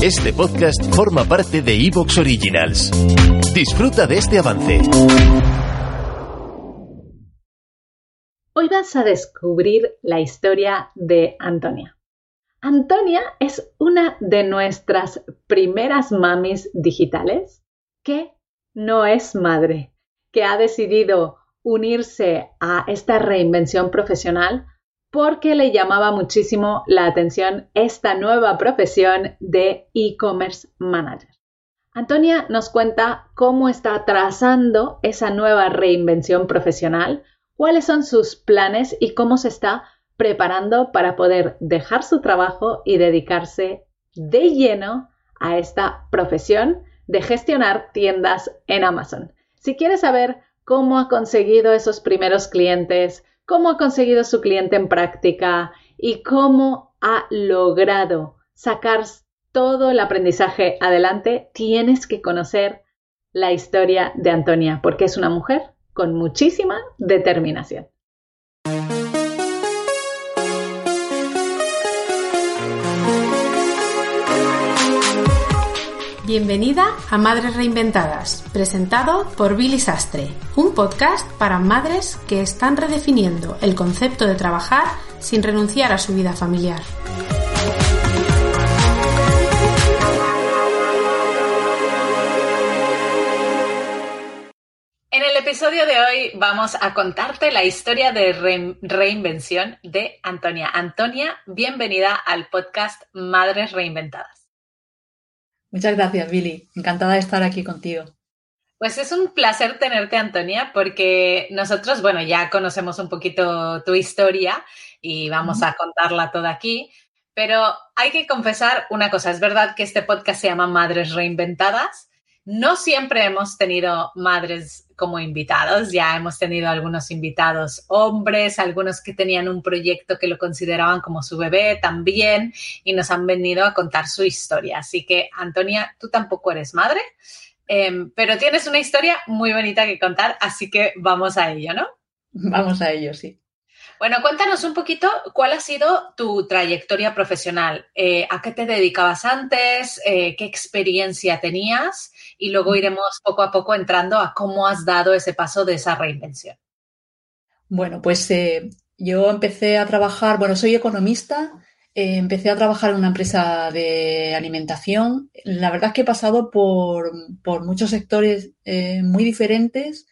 Este podcast forma parte de Evox Originals. Disfruta de este avance. Hoy vas a descubrir la historia de Antonia. Antonia es una de nuestras primeras mamis digitales que no es madre, que ha decidido unirse a esta reinvención profesional porque le llamaba muchísimo la atención esta nueva profesión de e-commerce manager. Antonia nos cuenta cómo está trazando esa nueva reinvención profesional, cuáles son sus planes y cómo se está preparando para poder dejar su trabajo y dedicarse de lleno a esta profesión de gestionar tiendas en Amazon. Si quieres saber cómo ha conseguido esos primeros clientes, cómo ha conseguido su cliente en práctica y cómo ha logrado sacar todo el aprendizaje adelante, tienes que conocer la historia de Antonia, porque es una mujer con muchísima determinación. Bienvenida a Madres Reinventadas, presentado por Billy Sastre, un podcast para madres que están redefiniendo el concepto de trabajar sin renunciar a su vida familiar. En el episodio de hoy vamos a contarte la historia de reinvención de Antonia. Antonia, bienvenida al podcast Madres Reinventadas. Muchas gracias, Billy. Encantada de estar aquí contigo. Pues es un placer tenerte, Antonia, porque nosotros, bueno, ya conocemos un poquito tu historia y vamos a contarla toda aquí, pero hay que confesar una cosa, es verdad que este podcast se llama Madres Reinventadas. No siempre hemos tenido madres como invitados. Ya hemos tenido algunos invitados hombres, algunos que tenían un proyecto que lo consideraban como su bebé también y nos han venido a contar su historia. Así que, Antonia, tú tampoco eres madre, em, pero tienes una historia muy bonita que contar, así que vamos a ello, ¿no? Vamos a ello, sí. Bueno, cuéntanos un poquito cuál ha sido tu trayectoria profesional. Eh, ¿A qué te dedicabas antes? Eh, ¿Qué experiencia tenías? Y luego iremos poco a poco entrando a cómo has dado ese paso de esa reinvención. Bueno, pues eh, yo empecé a trabajar, bueno, soy economista, empecé a trabajar en una empresa de alimentación. La verdad es que he pasado por, por muchos sectores muy diferentes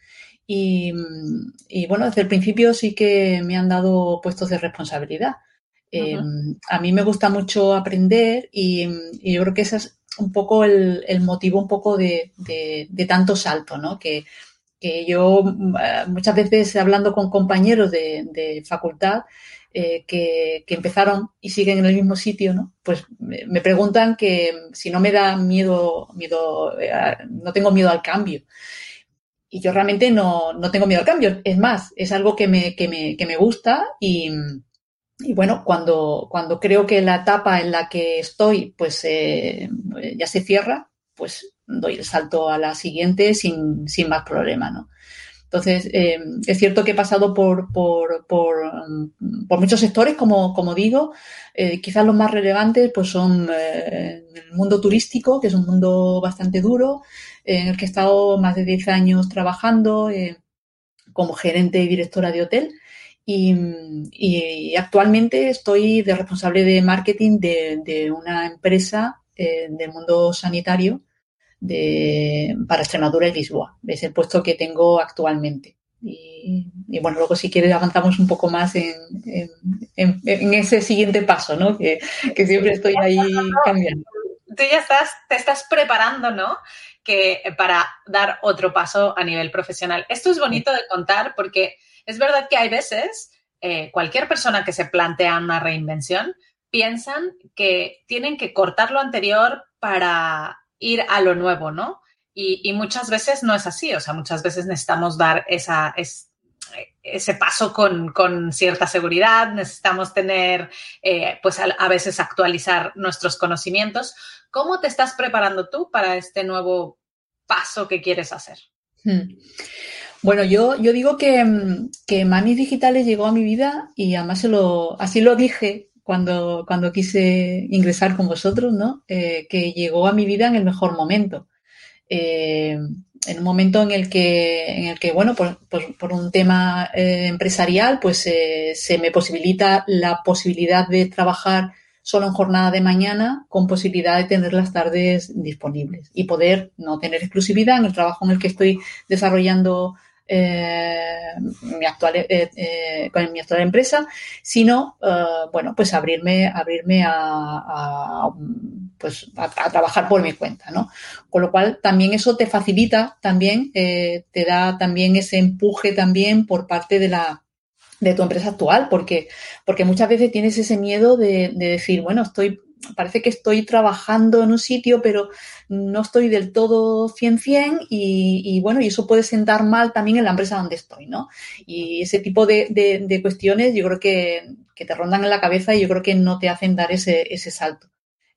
y, bueno, desde el principio sí que me han dado puestos de responsabilidad. Em, a mí me gusta mucho aprender y, yo creo que ese es un poco el, motivo un poco de, tanto salto, ¿no? Que, yo eh, muchas veces hablando con compañeros de, facultad eh, que, empezaron y siguen en el mismo sitio, ¿no? Pues me, preguntan que si no me da miedo, miedo, eh, no tengo miedo al cambio y yo realmente no, tengo miedo al cambio. Es más, es algo que me, que me, que me gusta y, bueno, cuando, cuando creo que la etapa en la que estoy pues eh, ya se cierra, pues doy el salto a la siguiente sin, sin más problema, ¿no? Entonces, eh, es cierto que he pasado por, por, por, por muchos sectores, como, como digo. Eh, quizás los más relevantes pues son el mundo turístico, que es un mundo bastante duro, en el que he estado más de 10 años trabajando eh, como gerente y directora de hotel. Y, actualmente estoy de responsable de marketing de, una empresa eh, del mundo sanitario de, para Extremadura y Lisboa. Es el puesto que tengo actualmente. Y, bueno, luego si quieres avanzamos un poco más en, ese siguiente paso, ¿no? Que, que, siempre estoy ahí cambiando. Tú ya estás, te estás preparando, ¿no? que eh, para dar otro paso a nivel profesional. Esto es bonito de contar porque es verdad que hay veces, eh, cualquier persona que se plantea una reinvención, piensan que tienen que cortar lo anterior para ir a lo nuevo, ¿no? Y, muchas veces no es así, o sea, muchas veces necesitamos dar esa, ese paso con, cierta seguridad, necesitamos tener, eh, pues a, veces actualizar nuestros conocimientos. ¿Cómo te estás preparando tú para este nuevo paso que quieres hacer? Hmm. Bueno, yo, yo digo que, que Mamis Digitales llegó a mi vida y además se lo, así lo dije cuando, cuando quise ingresar con vosotros, ¿no? Eh, que llegó a mi vida en el mejor momento. Eh, en un momento en el que, en el que bueno, por, por, un tema eh, empresarial, pues se me posibilita la posibilidad de trabajar solo en jornada de mañana con posibilidad de tener las tardes disponibles y poder no tener exclusividad en el trabajo en el que estoy desarrollando eh, mi actual, eh, eh, con mi actual empresa, sino, bueno, pues abrirme, abrirme a, pues a, trabajar por mi cuenta, ¿no? Con lo cual también eso te facilita también, te da también ese empuje también por parte de la, de tu empresa actual, porque, porque muchas veces tienes ese miedo de, de decir, bueno, estoy parece que estoy trabajando en un sitio, pero no estoy del todo 100-100 y, bueno, y eso puede sentar mal también en la empresa donde estoy, ¿no? Y ese tipo de, cuestiones yo creo que, te rondan en la cabeza y yo creo que no te hacen dar ese, salto.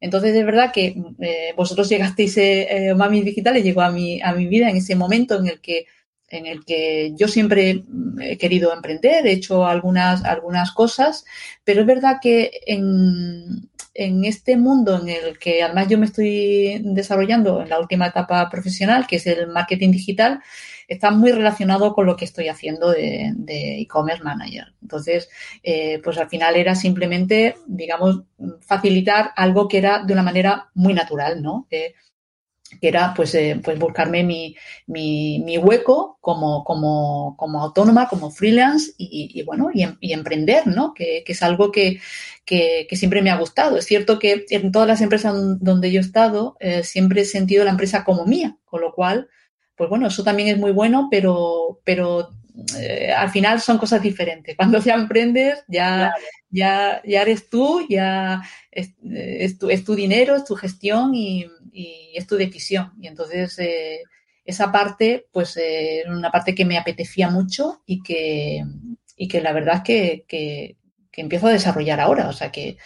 Entonces, es verdad que eh, vosotros llegasteis, eh, eh, Mami Digitales llegó a mi, a mi vida en ese momento en el que en el que yo siempre he querido emprender, he hecho algunas, algunas cosas, pero es verdad que en, en este mundo en el que además yo me estoy desarrollando en la última etapa profesional, que es el marketing digital, está muy relacionado con lo que estoy haciendo de e-commerce manager. Entonces, eh, pues al final era simplemente, digamos, facilitar algo que era de una manera muy natural, ¿no? Eh, que era pues, eh, pues buscarme mi, mi, mi hueco como, como, como, autónoma, como freelance y, bueno, y, em, y, emprender, ¿no? Que, que es algo que, que, que, siempre me ha gustado. Es cierto que en todas las empresas donde yo he estado eh, siempre he sentido la empresa como mía, con lo cual, pues bueno, eso también es muy bueno, pero, pero eh, al final son cosas diferentes. Cuando ya emprendes, ya, ya, ya eres tú, ya es, es, tu, es tu dinero, es tu gestión y y es tu decisión. Y entonces eh, esa parte, pues eh, una parte que me apetecía mucho y que, y que la verdad es que, que, empiezo a desarrollar ahora. O sea que,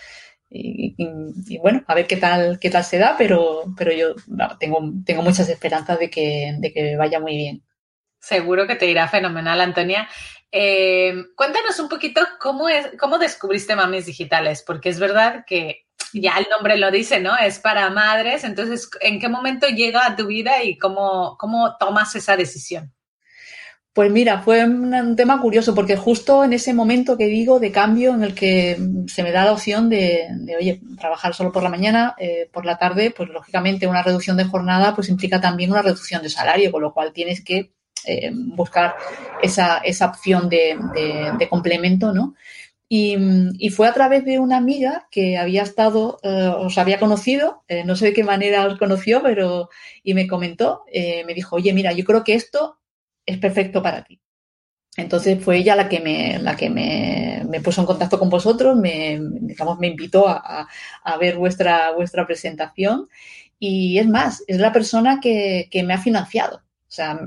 y, bueno, a ver qué tal, qué tal se da, pero, pero yo tengo, tengo muchas esperanzas de que, de que vaya muy bien. Seguro que te irá fenomenal, Antonia. Eh, cuéntanos un poquito cómo, es, cómo descubriste Mamis Digitales, porque es verdad que ya el nombre lo dice, ¿no? Es para madres. Entonces, ¿en qué momento llega a tu vida y cómo, cómo tomas esa decisión? Pues mira, fue un, tema curioso porque justo en ese momento que digo de cambio en el que se me da la opción de, oye, trabajar solo por la mañana, eh, por la tarde, pues lógicamente una reducción de jornada pues implica también una reducción de salario, con lo cual tienes que eh, buscar esa, esa opción de, de complemento, ¿no? Y, fue a través de una amiga que había estado, eh, os había conocido, eh, no sé de qué manera os conoció, pero y me comentó, eh, me dijo, oye, mira, yo creo que esto es perfecto para ti. Entonces fue ella la que me, la que me, puso en contacto con vosotros, me, digamos, me invitó a, ver vuestra, vuestra presentación y es más, es la persona que, que me ha financiado. O sea,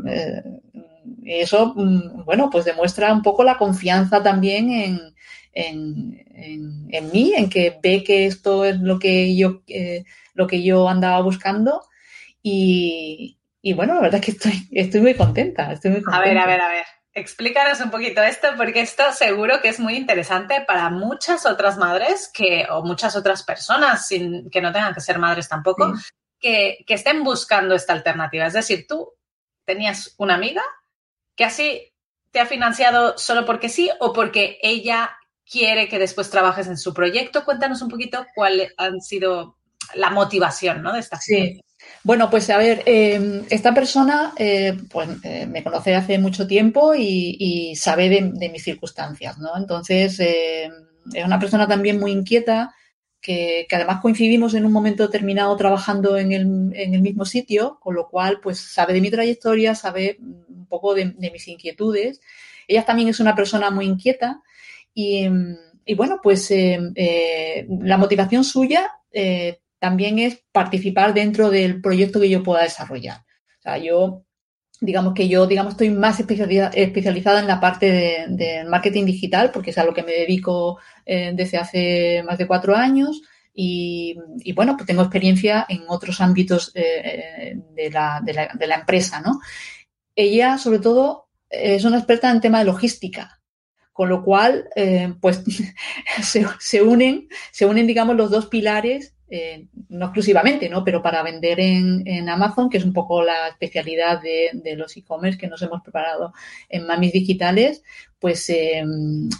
eso, mm, bueno, pues demuestra un poco la confianza también en, en, en, mí, en que ve que esto es lo que yo, eh, lo que yo andaba buscando y, y, bueno, la verdad es que estoy, estoy muy contenta, estoy muy A ver, a ver, a ver. Explícanos un poquito esto, porque esto seguro que es muy interesante para muchas otras madres que, o muchas otras personas, sin, que no tengan que ser madres tampoco, que, que estén buscando esta alternativa. Es decir, tú tenías una amiga que así te ha financiado solo porque sí o porque ella quiere que después trabajes en su proyecto. Cuéntanos un poquito cuál ha sido la motivación ¿no? de esta Sí. Bueno, pues a ver, em, esta persona eh, pues, eh, me conoce hace mucho tiempo y, sabe de, mis circunstancias, ¿no? Entonces, em, es una persona también muy inquieta, que, además coincidimos en un momento determinado trabajando en el, en el, mismo sitio, con lo cual, pues sabe de mi trayectoria, sabe un poco de, de mis inquietudes. Ella también es una persona muy inquieta y, bueno, pues eh, eh, la motivación suya eh, también es participar dentro del proyecto que yo pueda desarrollar. O sea, yo, digamos que yo, digamos, estoy más especializada en la parte de marketing digital, porque es a lo que me dedico desde hace más de cuatro años. Y, bueno, pues tengo experiencia en otros ámbitos de la, de, la, de la empresa, ¿no? Ella, sobre todo, es una experta en tema de logística. Con lo cual, eh, pues se, unen, se unen, digamos, los dos pilares, eh, no exclusivamente, ¿no? Pero para vender en, Amazon, que es un poco la especialidad de, los e-commerce que nos hemos preparado en Mamis Digitales, pues eh,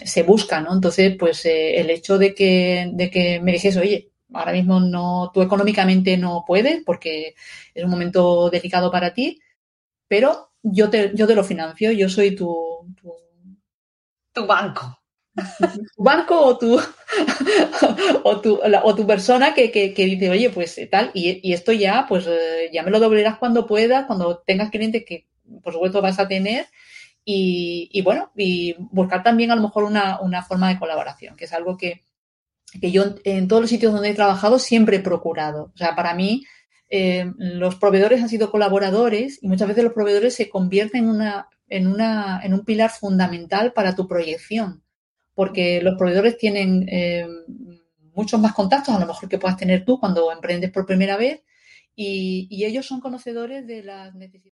se busca, ¿no? Entonces, pues el hecho de que, de que me dijese, oye, ahora mismo no, tú económicamente no puedes porque es un momento delicado para ti, pero yo te, yo te lo financio, yo soy tu, tu banco. Tu banco o tu, o tu, o tu persona que, que, dice, oye, pues eh, tal, y, esto ya, pues eh, ya me lo doblarás cuando puedas, cuando tengas clientes que por supuesto vas a tener. Y, bueno, y buscar también a lo mejor una, forma de colaboración, que es algo que, yo en todos los sitios donde he trabajado siempre he procurado. O sea, para mí eh, los proveedores han sido colaboradores y muchas veces los proveedores se convierten en una en, una, en un pilar fundamental para tu proyección, porque los proveedores tienen eh, muchos más contactos, a lo mejor que puedas tener tú cuando emprendes por primera vez, y, y ellos son conocedores de las necesidades.